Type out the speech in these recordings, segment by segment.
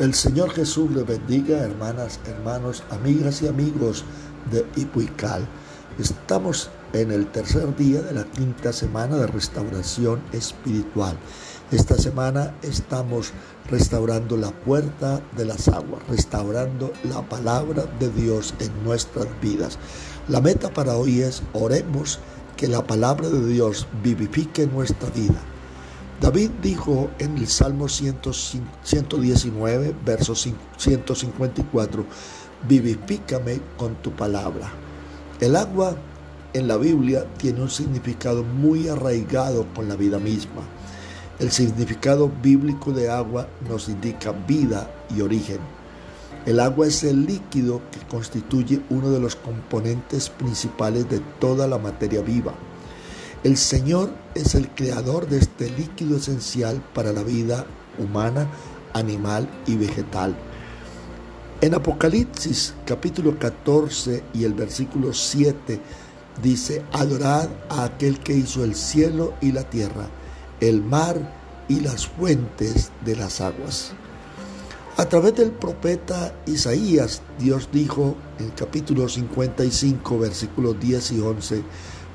El Señor Jesús les bendiga, hermanas, hermanos, amigas y amigos de Ipuical. Estamos en el tercer día de la quinta semana de restauración espiritual. Esta semana estamos restaurando la puerta de las aguas, restaurando la palabra de Dios en nuestras vidas. La meta para hoy es oremos que la palabra de Dios vivifique nuestra vida David dijo en el Salmo 119, verso 154, vivifícame con tu palabra. El agua en la Biblia tiene un significado muy arraigado con la vida misma. El significado bíblico de agua nos indica vida y origen. El agua es el líquido que constituye uno de los componentes principales de toda la materia viva. El Señor es el creador de este líquido esencial para la vida humana, animal y vegetal. En Apocalipsis capítulo 14 y el versículo 7 dice, adorad a aquel que hizo el cielo y la tierra, el mar y las fuentes de las aguas. A través del profeta Isaías, Dios dijo en capítulo 55, versículos 10 y 11,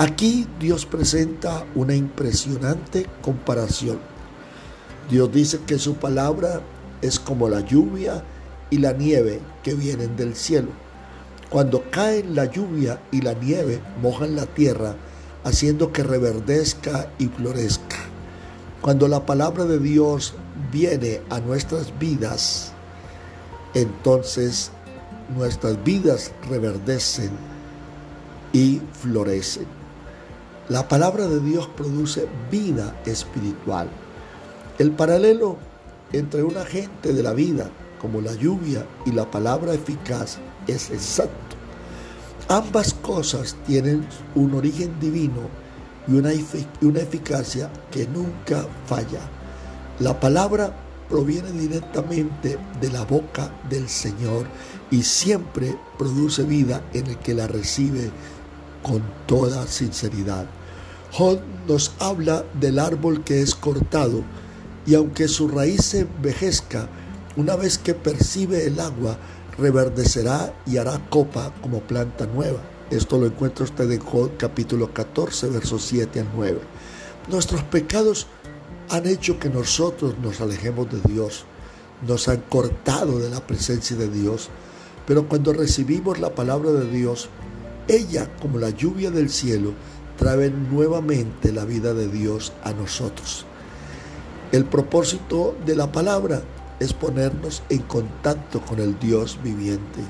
Aquí Dios presenta una impresionante comparación. Dios dice que su palabra es como la lluvia y la nieve que vienen del cielo. Cuando caen la lluvia y la nieve mojan la tierra, haciendo que reverdezca y florezca. Cuando la palabra de Dios viene a nuestras vidas, entonces nuestras vidas reverdecen y florecen. La palabra de Dios produce vida espiritual. El paralelo entre un agente de la vida, como la lluvia, y la palabra eficaz es exacto. Ambas cosas tienen un origen divino y una, eficacia que nunca falla. La palabra proviene directamente de la boca del Señor y siempre produce vida en el que la recibe con toda sinceridad. Job nos habla del árbol que es cortado y aunque su raíz se envejezca, una vez que percibe el agua, reverdecerá y hará copa como planta nueva. Esto lo encuentra usted en Job capítulo 14, versos 7 al 9. Nuestros pecados han hecho que nosotros nos alejemos de Dios, nos han cortado de la presencia de Dios, pero cuando recibimos la palabra de Dios, ella, como la lluvia del cielo, trae nuevamente la vida de Dios a nosotros. El propósito de la palabra es ponernos en contacto con el Dios viviente.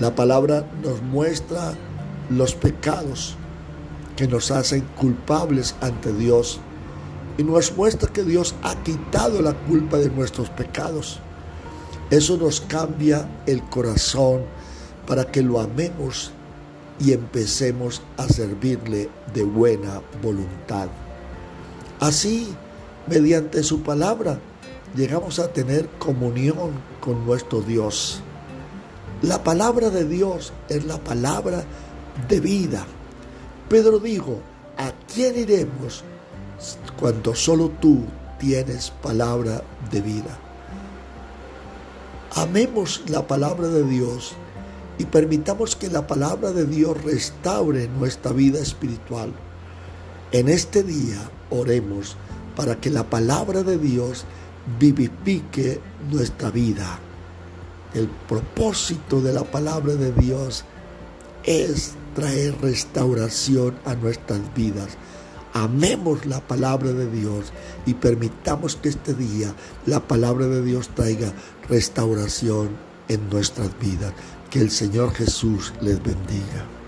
La palabra nos muestra los pecados que nos hacen culpables ante Dios y nos muestra que Dios ha quitado la culpa de nuestros pecados. Eso nos cambia el corazón para que lo amemos y empecemos a servirle de buena voluntad. Así, mediante su palabra, llegamos a tener comunión con nuestro Dios. La palabra de Dios es la palabra de vida. Pedro dijo, ¿a quién iremos cuando solo tú tienes palabra de vida? Amemos la palabra de Dios y permitamos que la palabra de Dios restaure nuestra vida espiritual. En este día oremos para que la palabra de Dios vivifique nuestra vida. El propósito de la palabra de Dios es traer restauración a nuestras vidas. Amemos la palabra de Dios y permitamos que este día la palabra de Dios traiga restauración en nuestras vidas. Que el Señor Jesús les bendiga.